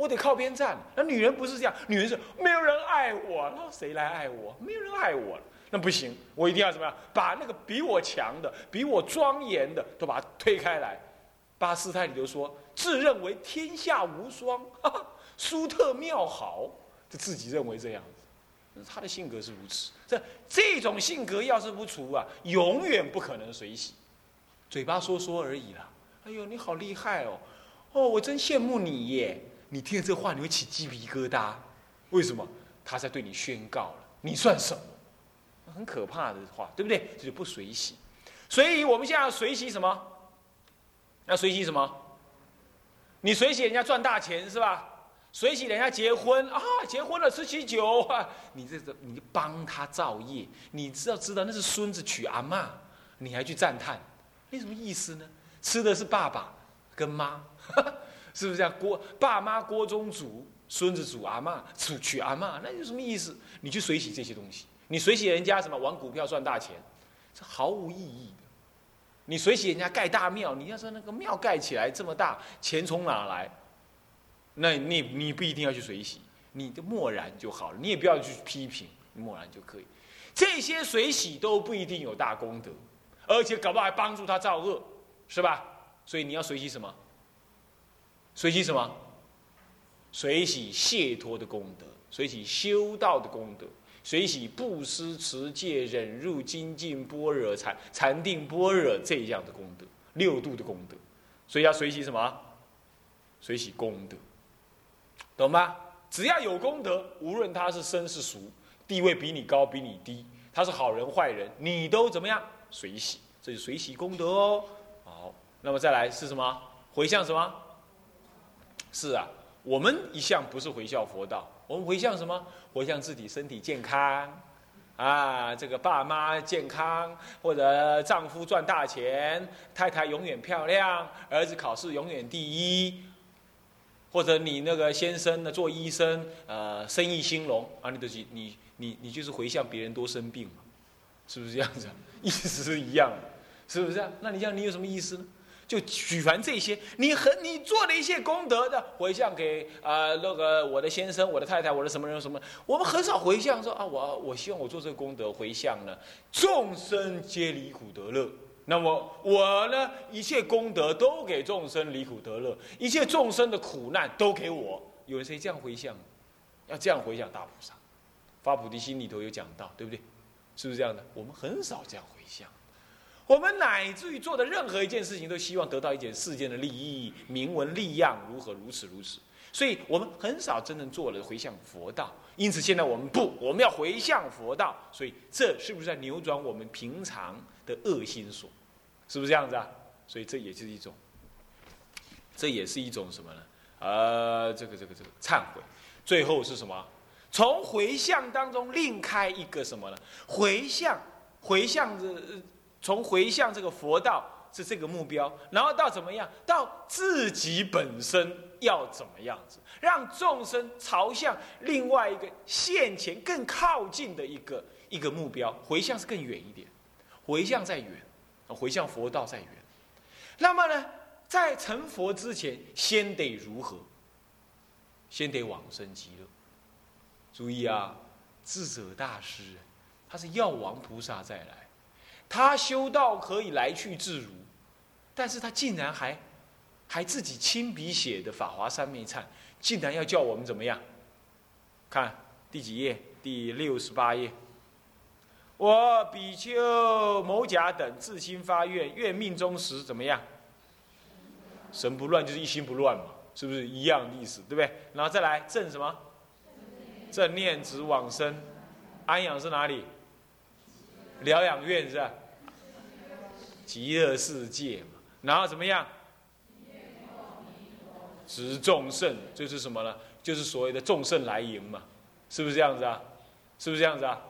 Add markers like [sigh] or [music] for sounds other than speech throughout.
我得靠边站。那女人不是这样，女人是没有人爱我，那谁来爱我？没有人爱我，那不行，我一定要怎么样？把那个比我强的、比我庄严的都把它推开来。巴斯泰里就说，自认为天下无双，[laughs] 舒特妙好，就自己认为这样子。他的性格是如此，这这种性格要是不除啊，永远不可能随喜，嘴巴说说而已啦。哎呦，你好厉害哦！哦，我真羡慕你耶！你听了这话，你会起鸡皮疙瘩。为什么？他在对你宣告了，你算什么？很可怕的话，对不对？这就不随喜。所以我们现在要随喜什么？要随喜什么？你随喜人家赚大钱是吧？随喜人家结婚啊，结婚了吃喜酒啊，你这个你帮他造业，你知道知道那是孙子娶阿妈，你还去赞叹，那什么意思呢？吃的是爸爸跟妈，是不是这样？锅爸妈锅中煮，孙子煮阿妈，娶娶阿妈，那有什么意思？你去随喜这些东西，你随喜人家什么玩股票赚大钱，这毫无意义的。你随喜人家盖大庙，你要说那个庙盖起来这么大，钱从哪来？那你你不一定要去随喜，你就默然就好了，你也不要去批评，默然就可以。这些随喜都不一定有大功德，而且搞不好还帮助他造恶。是吧？所以你要随喜什么？随喜什么？随喜解脱的功德，随喜修道的功德，随喜布施、持戒、忍辱、精进、般若、禅禅定、般若这样的功德，六度的功德。所以要随喜什么？随喜功德，懂吗？只要有功德，无论他是生是熟，地位比你高比你低，他是好人坏人，你都怎么样？随喜，这是随喜功德哦。好那么再来是什么？回向什么？是啊，我们一向不是回向佛道，我们回向什么？回向自己身体健康，啊，这个爸妈健康，或者丈夫赚大钱，太太永远漂亮，儿子考试永远第一，或者你那个先生呢做医生，呃，生意兴隆，啊，你都是你你你就是回向别人多生病嘛，是不是这样子？意思是一样的，是不是？那你这样你有什么意思呢？就举凡这些，你很你做的一些功德的回向给啊那个我的先生、我的太太、我的什么人什么，我们很少回向说啊我我希望我做这个功德回向呢，众生皆离苦得乐。那么我呢一切功德都给众生离苦得乐，一切众生的苦难都给我。有谁这样回向？要这样回向大菩萨，发菩提心里头有讲到，对不对？是不是这样的？我们很少这样回向。我们乃至于做的任何一件事情，都希望得到一点世间的利益、名闻利养，如何如此如此。所以我们很少真正做了回向佛道。因此，现在我们不，我们要回向佛道。所以，这是不是在扭转我们平常的恶心所？是不是这样子啊？所以，这也是一种，这也是一种什么呢？呃，这个这个这个忏悔。最后是什么？从回向当中另开一个什么呢？回向，回向的。从回向这个佛道是这个目标，然后到怎么样？到自己本身要怎么样子，让众生朝向另外一个现前更靠近的一个一个目标。回向是更远一点，回向再远，回向佛道再远。那么呢，在成佛之前，先得如何？先得往生极乐。注意啊，智者大师，他是药王菩萨再来。他修道可以来去自如，但是他竟然还，还自己亲笔写的《法华三昧忏》，竟然要叫我们怎么样？看第几页？第六十八页。我比丘某甲等自心发愿，愿命中时怎么样？神不乱就是一心不乱嘛，是不是一样的意思？对不对？然后再来正什么？正念直往生，安养是哪里？疗养院是吧？极乐世界嘛，然后怎么样？执众圣就是什么呢？就是所谓的众圣来迎嘛，是不是这样子啊？是不是这样子啊？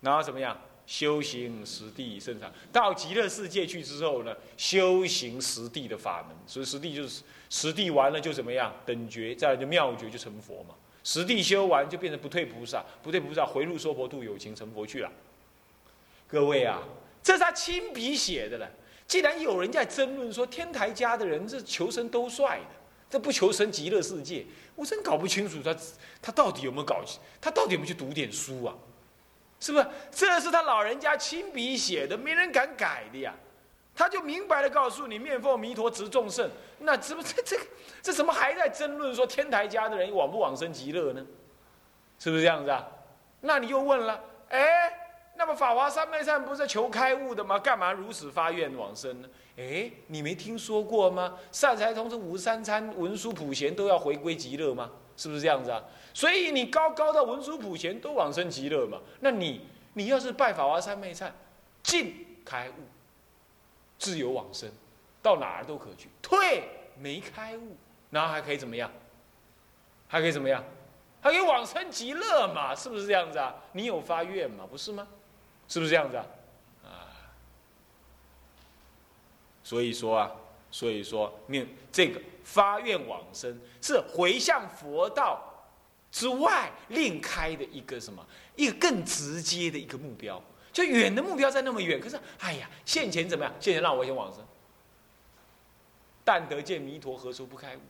然后怎么样？修行实地生产，到极乐世界去之后呢，修行实地的法门，所以实地就是实地完了就怎么样？等觉，再来就妙觉就成佛嘛。实地修完就变成不退菩萨，不退菩萨回入娑婆度有情成佛去了。各位啊。这是他亲笔写的了。既然有人在争论说天台家的人是求生都帅的，这不求生极乐世界，我真搞不清楚他他到底有没有搞，他到底有没有去读点书啊？是不是？这是他老人家亲笔写的，没人敢改的呀。他就明白的告诉你，面奉弥陀直众圣。那怎么这这这怎么还在争论说天台家的人往不往生极乐呢？是不是这样子啊？那你又问了，哎？那么法华三昧善不是求开悟的吗？干嘛如此发愿往生呢？哎，你没听说过吗？善财童子五十三参文殊普贤都要回归极乐吗？是不是这样子啊？所以你高高的文殊普贤都往生极乐嘛？那你你要是拜法华三昧善，尽开悟，自由往生，到哪儿都可去。退没开悟，然后还可以怎么样？还可以怎么样？还可以往生极乐嘛？是不是这样子啊？你有发愿嘛？不是吗？是不是这样子啊？啊，所以说啊，所以说念这个发愿往生是回向佛道之外另开的一个什么？一个更直接的一个目标。就远的目标在那么远，可是哎呀，现前怎么样？现前让我先往生。但得见弥陀，何处不开悟？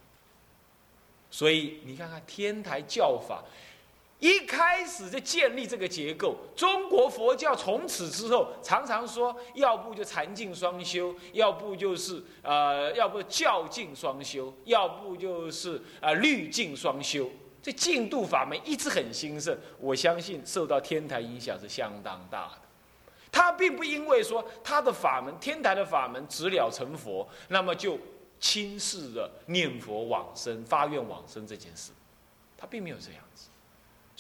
所以你看看天台教法。一开始就建立这个结构，中国佛教从此之后常常说，要不就禅净双修，要不就是呃，要不教净双修，要不就是啊律净双修。这净度法门一直很兴盛，我相信受到天台影响是相当大的。他并不因为说他的法门，天台的法门直了成佛，那么就轻视了念佛往生、发愿往生这件事，他并没有这样子。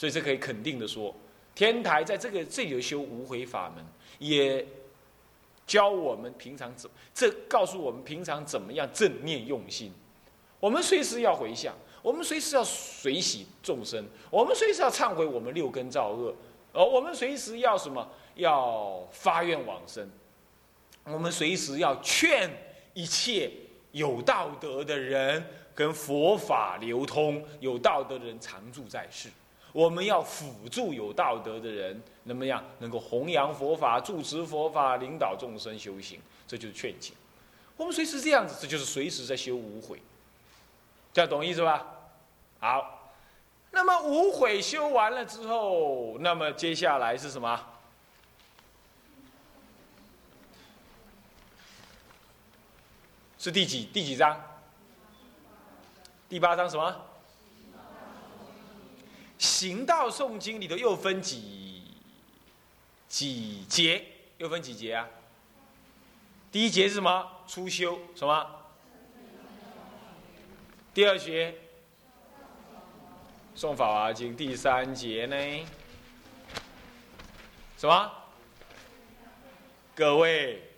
所以这可以肯定的说，天台在这个这里修无悔法门，也教我们平常怎，这告诉我们平常怎么样正念用心。我们随时要回向，我们随时要随喜众生，我们随时要忏悔我们六根造恶，而我们随时要什么？要发愿往生。我们随时要劝一切有道德的人跟佛法流通，有道德的人常住在世。我们要辅助有道德的人，怎么样能够弘扬佛法、主持佛法、领导众生修行？这就是劝请。我们随时这样子，这就是随时在修无悔，这样懂意思吧？好，那么无悔修完了之后，那么接下来是什么？是第几第几章？第八章什么？行道诵经里头又分几几节？又分几节啊？第一节是什么？初修什么？第二节诵法华经。第三节呢？什么？各位。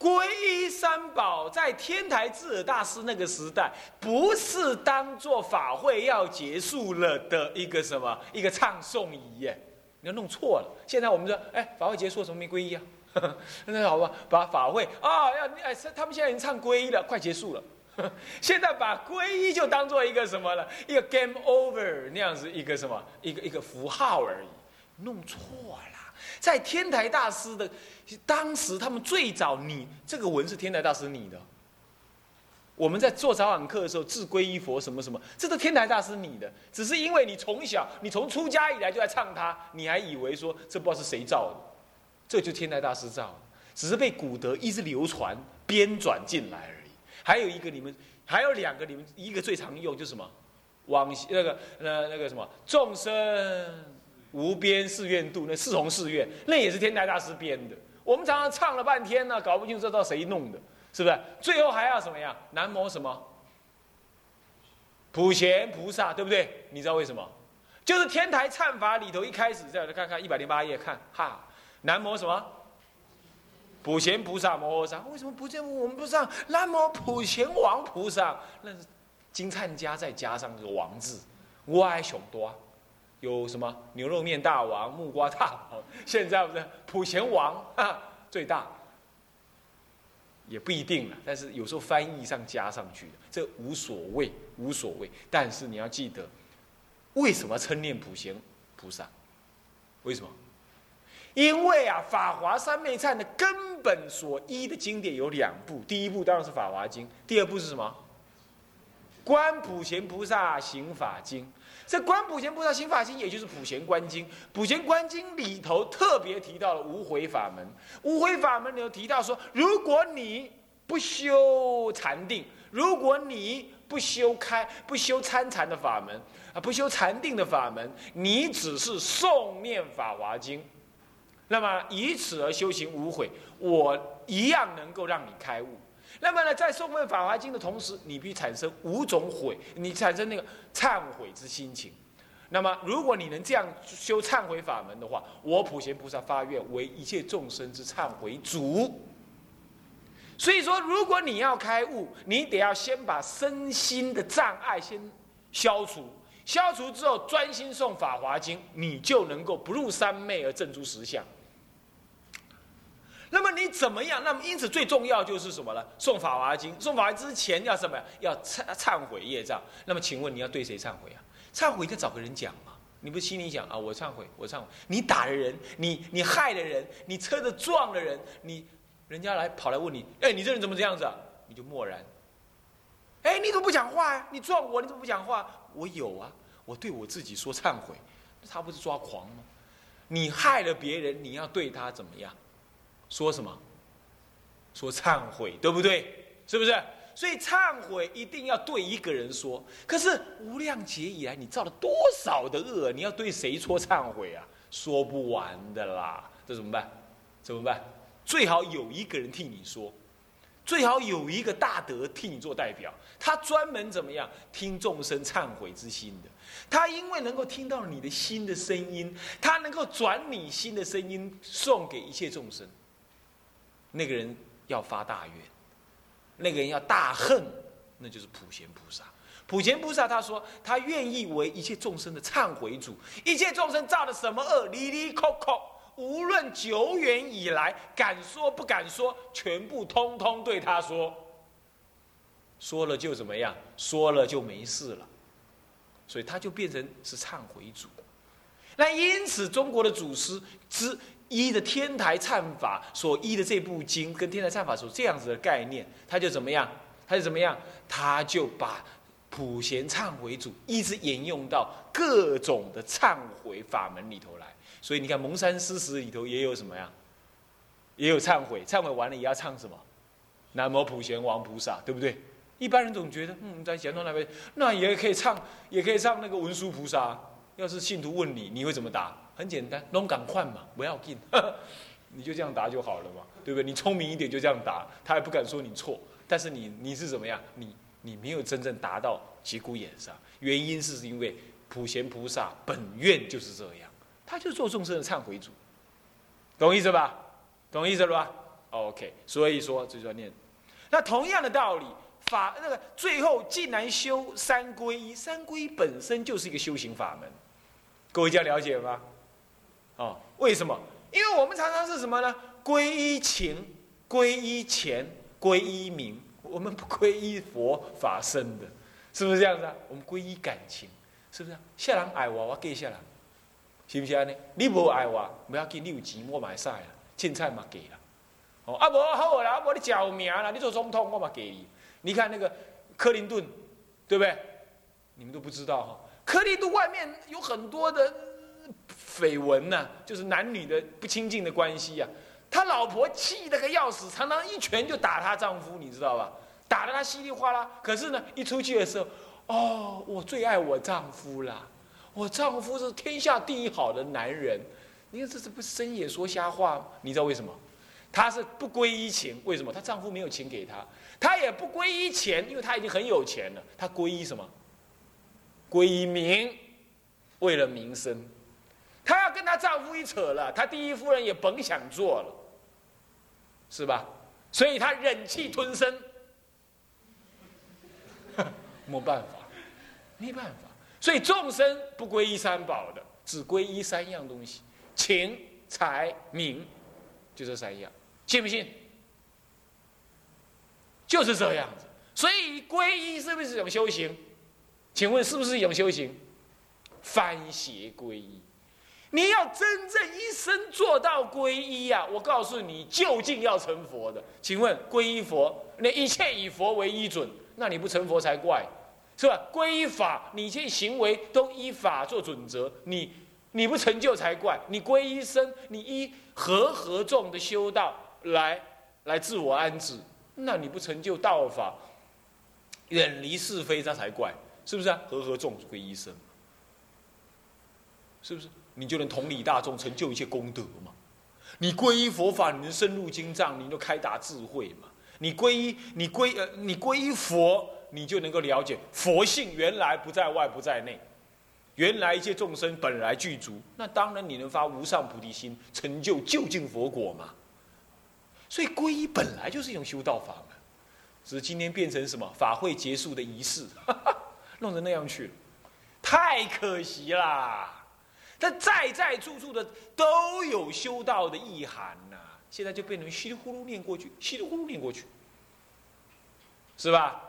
皈依三宝，在天台智尔大师那个时代，不是当做法会要结束了的一个什么一个唱诵仪耶？你要弄错了。现在我们说，哎，法会结束，什么没皈依啊？那好吧，把法会啊，要哎，他们现在已经唱皈依了，快结束了。现在把皈依就当做一个什么了？一个 game over 那样子一个什么一个一个符号而已，弄错。在天台大师的当时，他们最早你这个文是天台大师你的。我们在做早晚课的时候，自皈依佛什么什么，这都天台大师你的。只是因为你从小，你从出家以来就在唱它，你还以为说这不知道是谁造的，这就天台大师造的，只是被古德一直流传编转进来而已。还有一个你们，还有两个你们，一个最常用就是什么，往那个那那个什么众生。无边誓愿度，那四弘誓愿，那也是天台大师编的。我们常常唱了半天呢，搞不清楚这道谁弄的，是不是？最后还要什么呀？南无什么？普贤菩萨，对不对？你知道为什么？就是天台忏法里头一开始，再来看看一百零八页，看哈，南无什么？普贤菩萨摩诃萨。为什么不见我们不上南无普贤王菩萨？那是金灿家再加上个王字，歪熊多。有什么牛肉面大王、木瓜大王？现在不是普贤王 [laughs] 啊，最大，也不一定了。但是有时候翻译上加上去的，这无所谓，无所谓。但是你要记得，为什么称念普贤菩萨？为什么？因为啊，《法华三昧忏》的根本所依的经典有两部，第一部当然是《法华经》，第二部是什么？观普贤菩萨行法经》。这观普贤菩萨行法经，也就是普贤观经。普贤观经里头特别提到了无悔法门。无悔法门里头提到说，如果你不修禅定，如果你不修开、不修参禅的法门啊，不修禅定的法门，你只是诵念法华经，那么以此而修行无悔，我一样能够让你开悟。那么呢，在诵念《法华经》的同时，你必产生五种悔，你产生那个忏悔之心情。那么，如果你能这样修忏悔法门的话，我普贤菩萨发愿为一切众生之忏悔主。所以说，如果你要开悟，你得要先把身心的障碍先消除，消除之后专心诵《法华经》，你就能够不入三昧而证诸实相。那么你怎么样？那么因此最重要就是什么呢？送法华经，送法华之前要什么？要忏忏悔业障。那么请问你要对谁忏悔啊？忏悔就找个人讲嘛。你不心里想啊？我忏悔，我忏悔。你打的人，你你害的人，你车子撞的人，你人家来跑来问你，哎，你这人怎么这样子啊？你就默然。哎，你怎么不讲话呀？你撞我，你怎么不讲话？我有啊，我对我自己说忏悔，他不是抓狂吗？你害了别人，你要对他怎么样？说什么？说忏悔，对不对？是不是？所以忏悔一定要对一个人说。可是无量劫以来，你造了多少的恶？你要对谁说忏悔啊？说不完的啦！这怎么办？怎么办？最好有一个人替你说，最好有一个大德替你做代表。他专门怎么样？听众生忏悔之心的。他因为能够听到你的心的声音，他能够转你心的声音送给一切众生。那个人要发大愿，那个人要大恨，那就是普贤菩萨。普贤菩萨他说，他愿意为一切众生的忏悔主。一切众生造的什么恶，离离扣扣，无论久远以来，敢说不敢说，全部通通对他说。说了就怎么样？说了就没事了。所以他就变成是忏悔主。那因此，中国的祖师之。依的天台忏法所依的这部经，跟天台忏法所这样子的概念，他就怎么样？他就怎么样？他就把普贤忏悔主一直沿用到各种的忏悔法门里头来。所以你看蒙山诗词里头也有什么呀？也有忏悔，忏悔完了也要唱什么？南无普贤王菩萨，对不对？一般人总觉得，嗯，在咸东那边，那也可以唱，也可以唱那个文殊菩萨。要是信徒问你，你会怎么答？很简单，弄赶快嘛，不要紧，[laughs] 你就这样答就好了嘛，对不对？你聪明一点就这样答，他还不敢说你错。但是你你是怎么样？你你没有真正达到节骨眼上，原因是因为普贤菩萨本愿就是这样，他就做众生的忏悔主，懂意思吧？懂意思了吧？OK，所以说这叫念。那同样的道理，法那个最后竟然修三皈依，三皈依本身就是一个修行法门，各位这样了解吗？哦，为什么？因为我们常常是什么呢？皈依情，皈依钱，皈依名。我们不皈依佛法身的，是不是这样子啊？我们皈依感情，是不是啊？下人爱我，我给下人，是不是呢？你不爱我，不要紧，你有钱我买晒了，凊彩嘛给了。哦，啊无好啦，啊无你叫名啦，你做总统我嘛给你。你看那个克林顿，对不对？你们都不知道哈，克林顿外面有很多的。绯闻呢，就是男女的不亲近的关系呀。他老婆气得个要死，常常一拳就打他丈夫，你知道吧？打得他稀里哗啦。可是呢，一出去的时候，哦，我最爱我丈夫了，我丈夫是天下第一好的男人。你看这是不是深夜说瞎话？你知道为什么？她是不归依情，为什么？她丈夫没有钱给她，她也不归依钱，因为她已经很有钱了。她归依什么？归依名，为了名声。她要跟她丈夫一扯了，她第一夫人也甭想做了，是吧？所以她忍气吞声，[laughs] 没办法，没办法。所以众生不归依三宝的，只归依三样东西：情、财、名，就这三样。信不信？就是这样子。所以皈依是不是一种修行？请问是不是一种修行？翻邪归一。你要真正一生做到皈依呀！我告诉你，究竟要成佛的。请问皈依佛，那一切以佛为依准，那你不成佛才怪。是吧？皈依法，你这行为都依法做准则，你你不成就才怪。你皈依生，你依和合众的修道来来自我安置，那你不成就道法，远离是非，这才怪，是不是啊？和合众归依身，是不是？你就能同理大众，成就一切功德嘛？你皈依佛法，你能深入经藏，你就开达智慧嘛？你皈依，你皈呃，你皈依佛。你就能够了解佛性原来不在外不在内，原来一切众生本来具足，那当然你能发无上菩提心，成就究竟佛果嘛。所以皈依本来就是一种修道法门，只是今天变成什么法会结束的仪式，弄成那样去了，太可惜啦。他在在处处的都有修道的意涵呐，现在就变成稀里糊涂念过去，稀里糊涂念过去，是吧？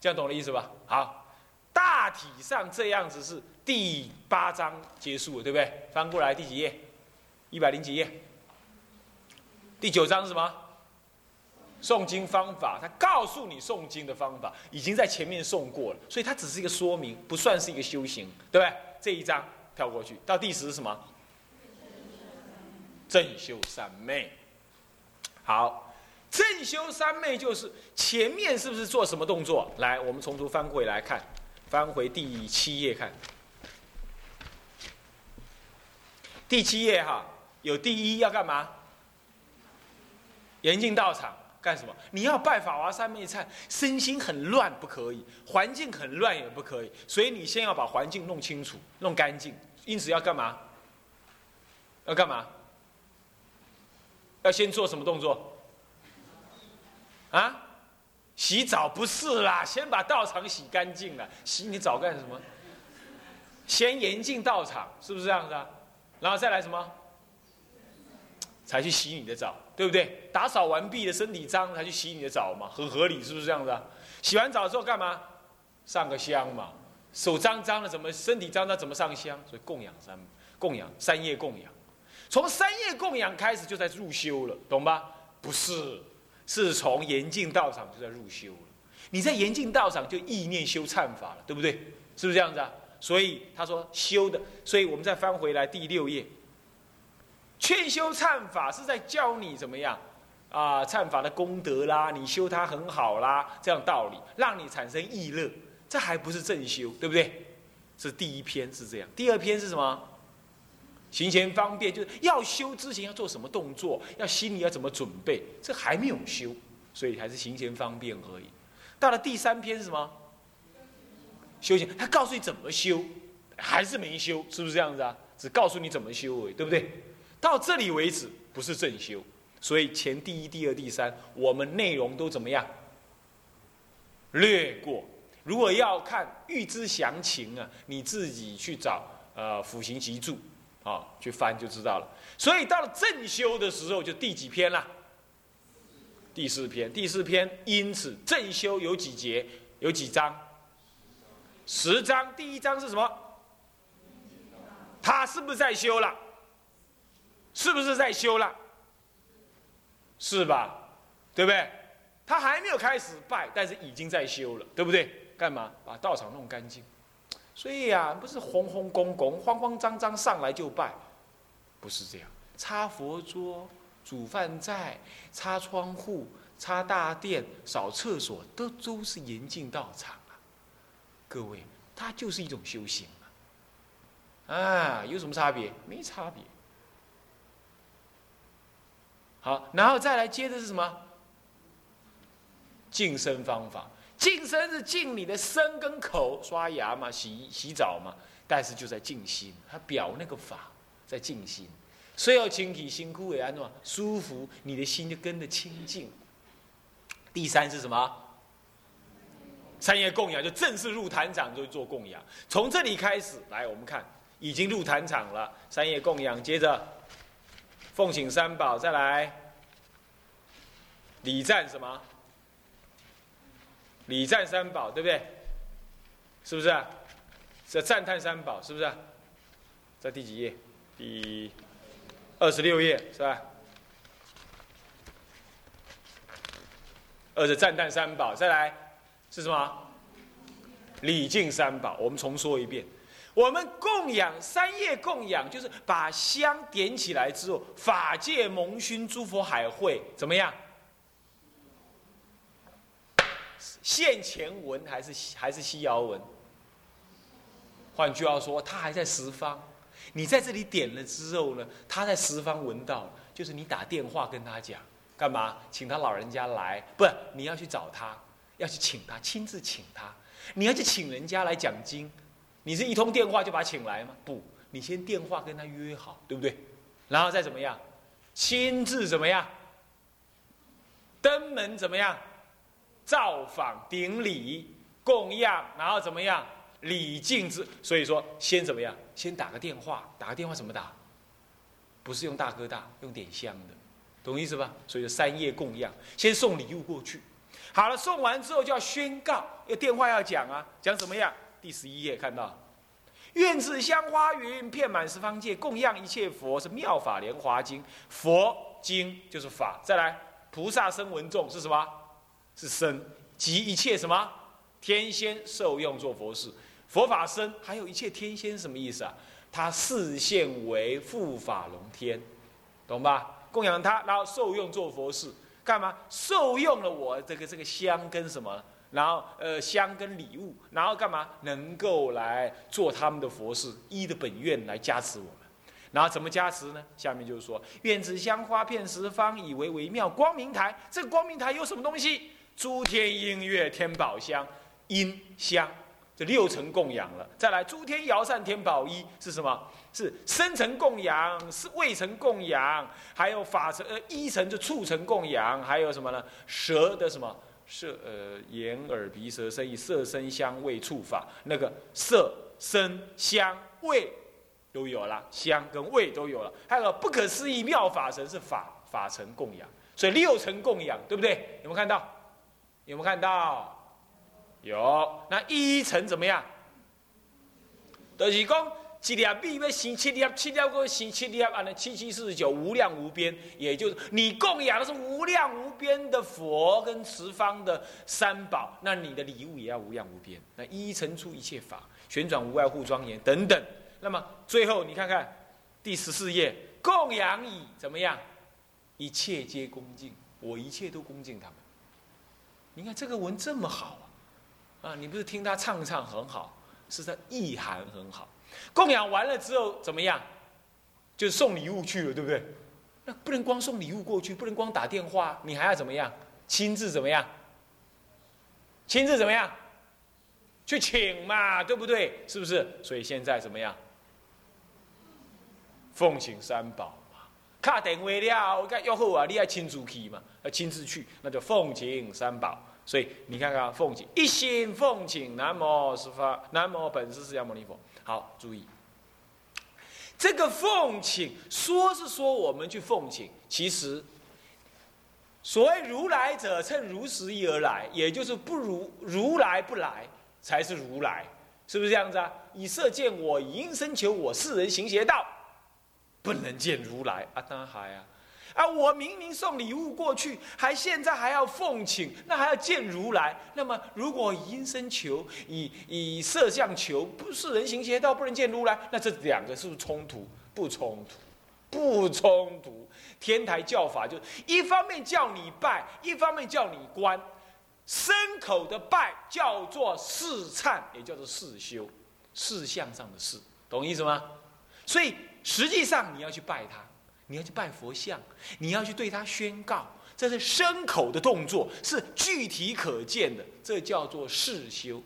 这样懂了意思吧？好，大体上这样子是第八章结束了，对不对？翻过来第几页？一百零几页？第九章是什么？诵经方法，他告诉你诵经的方法，已经在前面诵过了，所以它只是一个说明，不算是一个修行，对不对？这一章跳过去，到第十是什么？正修三昧。好。正修三昧就是前面是不是做什么动作？来，我们从头翻回来看，翻回第七页看。第七页哈，有第一要干嘛？严禁道场干什么？你要拜法华三昧忏，身心很乱不可以，环境很乱也不可以，所以你先要把环境弄清楚、弄干净。因此要干嘛？要干嘛？要先做什么动作？啊，洗澡不是啦，先把道场洗干净了。洗你澡干什么？先严禁道场，是不是这样子啊？然后再来什么？才去洗你的澡，对不对？打扫完毕的身体脏，才去洗你的澡嘛，很合理，是不是这样子啊？洗完澡之后干嘛？上个香嘛。手脏脏了，怎么身体脏脏怎么上香？所以供养三供养三业供养，从三业供养开始就在入修了，懂吧？不是。是从严禁道场就在入修了，你在严禁道场就意念修忏法了，对不对？是不是这样子啊？所以他说修的，所以我们再翻回来第六页，劝修忏法是在教你怎么样啊？忏法的功德啦，你修它很好啦，这样道理让你产生意乐，这还不是正修，对不对？是第一篇是这样，第二篇是什么？行前方便，就是要修之前要做什么动作，要心里要怎么准备，这还没有修，所以还是行前方便而已。到了第三篇是什么？修行，他告诉你怎么修，还是没修，是不是这样子啊？只告诉你怎么修而已，对不对？到这里为止不是正修，所以前第一、第二、第三，我们内容都怎么样？略过。如果要看预知详情啊，你自己去找呃《辅行集注》。啊，去翻就知道了。所以到了正修的时候，就第几篇了？第四篇。第四篇，因此正修有几节？有几章？十章。第一章是什么？他是不是在修了？是不是在修了？是吧？对不对？他还没有开始拜，但是已经在修了，对不对？干嘛？把道场弄干净。所以呀，不是轰轰公公、慌慌张张上来就拜，不是这样。擦佛桌、煮饭菜、擦窗户、擦大殿、扫厕所，都都是严禁道场啊。各位，它就是一种修行啊。啊，有什么差别？没差别。好，然后再来接的是什么？净身方法。净身是净你的身跟口，刷牙嘛，洗洗澡嘛，但是就在静心，他表那个法在静心，所以要清体辛苦为安诺舒服，你的心就跟着清净。第三是什么？三业供养就正式入坛场就做供养，从这里开始来，我们看已经入坛场了，三业供养，接着奉请三宝，再来礼赞什么？礼赞三宝，对不对？是不是啊？这赞叹三宝，是不是？在第几页？第二十六页，是吧？二是赞叹三宝，再来是什么？礼敬三宝。我们重说一遍，我们供养三业供养，就是把香点起来之后，法界蒙熏，诸佛海会，怎么样？现前闻还是还是西遥闻？换句话说，他还在十方。你在这里点了之后呢，他在十方闻到，就是你打电话跟他讲，干嘛？请他老人家来，不，你要去找他，要去请他，亲自请他。你要去请人家来讲经，你是一通电话就把他请来吗？不，你先电话跟他约好，对不对？然后再怎么样，亲自怎么样？登门怎么样？造访顶礼供养，然后怎么样？礼敬之，所以说先怎么样？先打个电话，打个电话怎么打？不是用大哥大，用点香的，懂意思吧？所以三业供养，先送礼物过去。好了，送完之后就要宣告，要电话要讲啊，讲什么样？第十一页看到，愿子香花云遍满十方界，供养一切佛，是妙法莲华经。佛经就是法，再来菩萨声闻众是什么？是身及一切什么天仙受用做佛事。佛法身，还有一切天仙什么意思啊？他视现为护法龙天，懂吧？供养他，然后受用做佛事，干嘛？受用了我这个这个香跟什么？然后呃香跟礼物，然后干嘛？能够来做他们的佛事，依的本愿来加持我们。然后怎么加持呢？下面就是说，愿子香花遍十方，以为微妙光明台。这个光明台有什么东西？诸天音乐天宝香，音香。这六层供养了，再来诸天摇扇天宝一是什么？是深层供养，是未层供养，还有法层呃一层就促成供养，还有什么呢？舌的什么色呃眼耳鼻舌身意色声香味触法那个色声香味都有了，香跟味都有了，还有不可思议妙法神是法法层供养，所以六层供养对不对？有没有看到？有没有看到？有，那一层怎么样？就是讲一粒米要生七粒，七粒个生七粒，安尼七七四十九，无量无边。也就是你供养的是无量无边的佛跟十方的三宝，那你的礼物也要无量无边。那一一层出一切法，旋转无碍护庄严等等。那么最后你看看第十四页，供养以怎么样？一切皆恭敬，我一切都恭敬他们。你看这个文这么好啊！啊，你不是听他唱唱很好，是他意涵很好。供养完了之后怎么样？就送礼物去了，对不对？那不能光送礼物过去，不能光打电话，你还要怎么样？亲自怎么样？亲自怎么样？去请嘛，对不对？是不是？所以现在怎么样？奉请三宝嘛。卡电话了，我讲要好啊，你要亲自去嘛，要亲自去，那就奉请三宝。所以你看看，奉请一心奉请南无十方南无本师释迦牟尼佛。好，注意这个奉请，说是说我们去奉请，其实所谓如来者，趁如时意而来，也就是不如如来不来，才是如来，是不是这样子啊？以色见我，以因身求我，世人行邪道，不能见如来啊！当然还啊。啊！我明明送礼物过去，还现在还要奉请，那还要见如来。那么，如果以因声求，以以色相求，不是人行邪道，不能见如来，那这两个是不是冲突？不冲突，不冲突。天台教法就一方面叫你拜，一方面叫你观。牲口的拜叫做事忏，也叫做事修，事相上的事，懂意思吗？所以实际上你要去拜他。你要去拜佛像，你要去对他宣告，这是牲口的动作，是具体可见的，这叫做事修，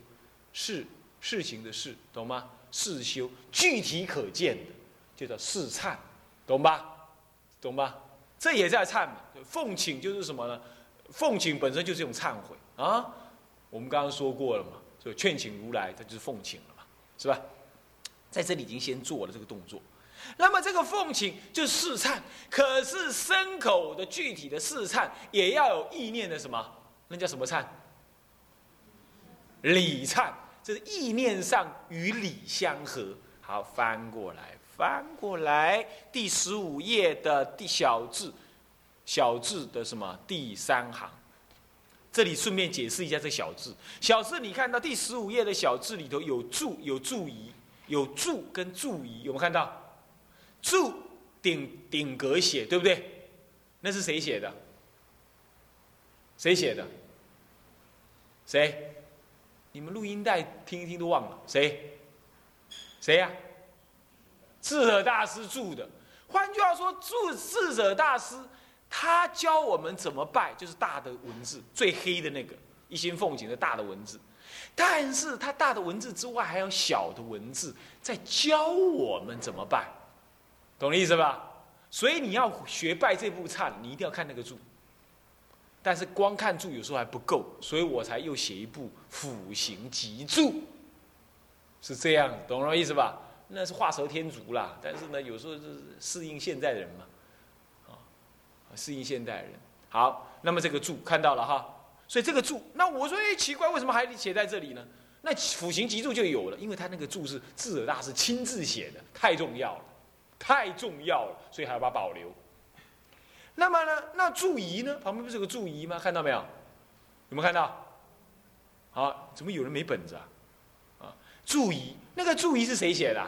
事事情的事，懂吗？事修具体可见的，就叫事忏，懂吧？懂吧？这也在忏嘛。奉请就是什么呢？奉请本身就是一种忏悔啊。我们刚刚说过了嘛，就劝请如来，他就是奉请了嘛，是吧？在这里已经先做了这个动作。那么这个奉请就是试忏，可是牲口的具体的试忏也要有意念的什么？那叫什么忏？礼忏，这是意念上与礼相合。好，翻过来，翻过来，第十五页的第小字，小字的什么？第三行，这里顺便解释一下这小字。小字你看到第十五页的小字里头有注有注仪，有注跟注仪，有没有看到？注顶顶格写，对不对？那是谁写的？谁写的？谁？你们录音带听一听都忘了谁？谁呀？智者大师注的。换句话说，注智者大师他教我们怎么拜，就是大的文字，最黑的那个一心奉行的大的文字。但是他大的文字之外，还有小的文字在教我们怎么拜，懂的意思吧？所以你要学拜这部忏，你一定要看那个注。但是光看注有时候还不够，所以我才又写一部辅行集注，是这样，懂我意思吧？那是画蛇添足啦。但是呢，有时候是适应现代人嘛，啊，适应现代人。好，那么这个注看到了哈，所以这个注，那我说哎奇怪，为什么还写在这里呢？那辅行集注就有了，因为他那个注是智者大师亲自写的，太重要了，太重要了，所以还要把它保留。那么呢？那注仪呢？旁边不是有个注仪吗？看到没有？有没有看到？好，怎么有人没本子啊？啊，注仪，那个注仪是谁写的？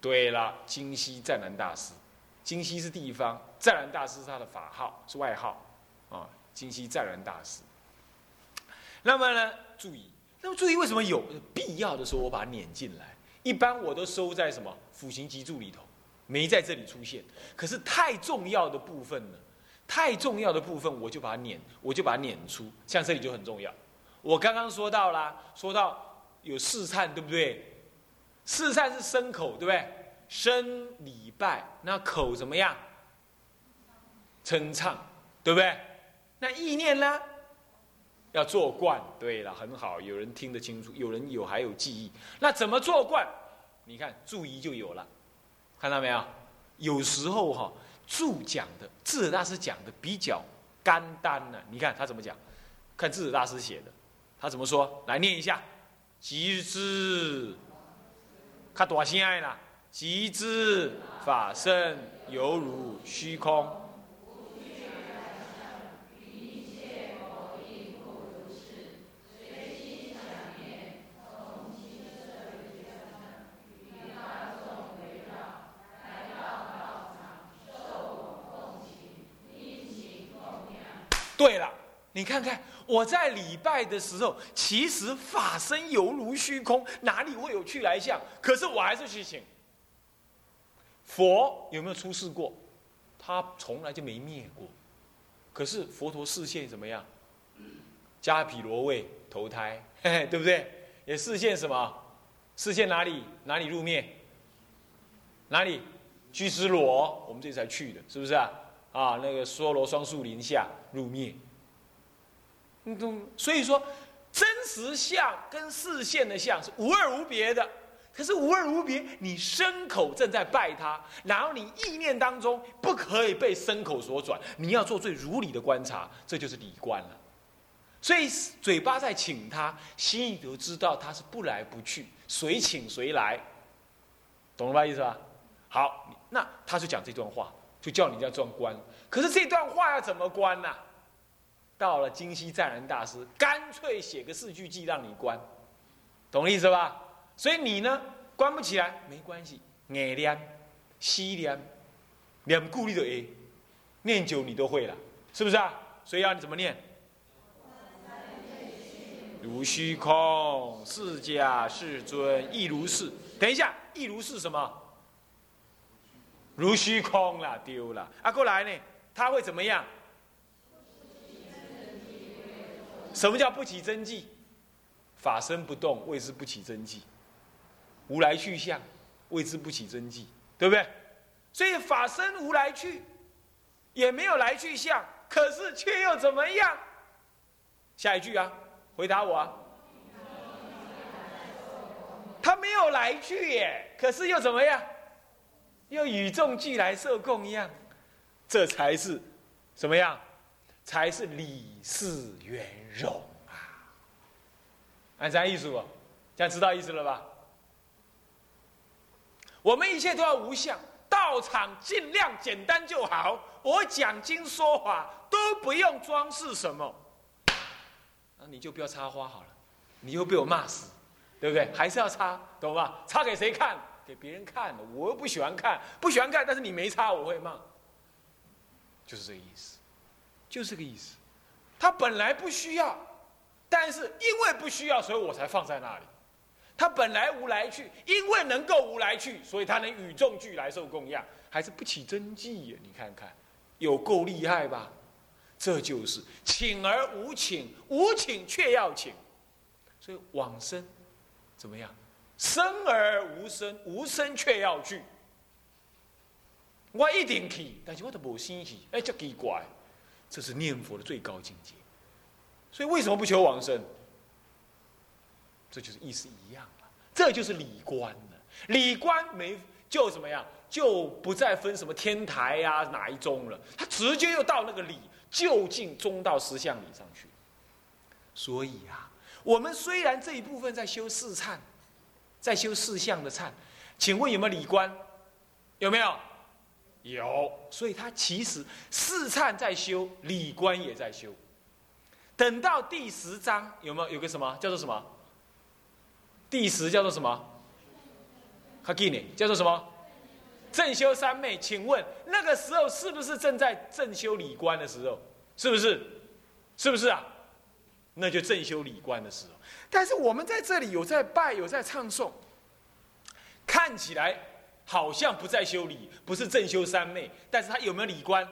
对了，金西湛南大师。金西是地方，湛南大师是他的法号，是外号。啊，金西湛南大师。那么呢？注仪，那么注仪为什么有必要的时候我把它撵进来？一般我都收在什么辅行集注里头。没在这里出现，可是太重要的部分呢？太重要的部分，我就把它撵，我就把它撵出。像这里就很重要。我刚刚说到啦，说到有四忏，对不对？四忏是身口，对不对？身礼拜，那口怎么样？称唱，对不对？那意念呢？要做观。对了，很好，有人听得清楚，有人有还有记忆。那怎么做观？你看注意就有了。看到没有？有时候哈，注讲的智者大师讲的比较干单呢。你看他怎么讲？看智者大师写的，他怎么说？来念一下：即知，看多心爱啦！即知法身犹如虚空。对了，你看看我在礼拜的时候，其实法身犹如虚空，哪里会有去来相？可是我还是去请。佛有没有出世过？他从来就没灭过。可是佛陀视线怎么样？迦毗罗卫投胎，嘿嘿，对不对？也视线什么？视线哪里？哪里入灭？哪里？居士罗，我们这才去的，是不是啊？啊，那个梭罗双树林下入灭，嗯，所以说真实相跟视线的相是无二无别的。可是无二无别，你身口正在拜他，然后你意念当中不可以被身口所转，你要做最如理的观察，这就是理观了。所以嘴巴在请他，心里头知道他是不来不去，谁请谁来，懂了吧？意思吧？好，那他就讲这段话。就叫你要做官，可是这段话要怎么关呢？到了金溪湛然大师，干脆写个四句记让你关，懂意思吧？所以你呢，关不起来没关系，念念、西念、念故力的 A，念久你都会了，是不是啊？所以要你怎么念？如虚空，释迦世尊亦如是。等一下，亦如是什么？如虚空了，丢了。啊，过来呢？他会怎么样？什么叫不起真迹？法身不动，谓之不起真迹。无来去相，谓之不起真迹，对不对？所以法身无来去，也没有来去相，可是却又怎么样？下一句啊，回答我啊。他没有来去耶，可是又怎么样？又与众俱来受供养，这才是什么样？才是理事圆融啊！按这样意思不？这样知道意思了吧？我们一切都要无相，道场尽量简单就好，我讲经说法都不用装饰什么，那你就不要插花好了，你又被我骂死，对不对？还是要插，懂吧？插给谁看？给别人看，我又不喜欢看，不喜欢看，但是你没插，我会骂，就是这个意思，就是这个意思。他本来不需要，但是因为不需要，所以我才放在那里。他本来无来去，因为能够无来去，所以他能与众俱来受供养，还是不起真迹呀？你看看，有够厉害吧？这就是请而无请，无请却要请，所以往生怎么样？生而无生，无生却要去。我一定去，但是我都无欣喜，哎，这奇怪，这是念佛的最高境界。所以为什么不求往生？这就是意思一样了，这就是理观了。理观没就怎么样，就不再分什么天台呀哪一宗了，他直接又到那个理就近中道实相理上去。所以啊，我们虽然这一部分在修四忏，在修四相的忏，请问有没有理观？有没有？有。所以他其实四忏在修，理观也在修。等到第十章有没有有个什么叫做什么？第十叫做什么？卡给你叫做什么？正修三昧。请问那个时候是不是正在正修理观的时候？是不是？是不是啊？那就正修理观的时候。但是我们在这里有在拜，有在唱诵，看起来好像不在修理，不是正修三昧，但是他有没有理观？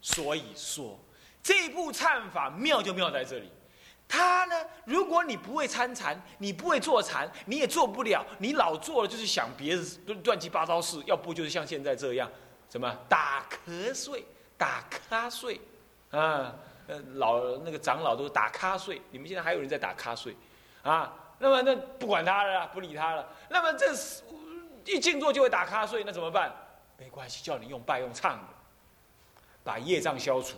所以说这部忏法妙就妙在这里。他呢？如果你不会参禅，你不会坐禅，你也做不了。你老做了就是想别的乱七八糟事，要不就是像现在这样，什么打瞌睡、打瞌睡，啊，呃，老那个长老都是打瞌睡。你们现在还有人在打瞌睡，啊？那么那不管他了，不理他了。那么这是一静坐就会打瞌睡，那怎么办？没关系，叫你用拜用唱，把业障消除。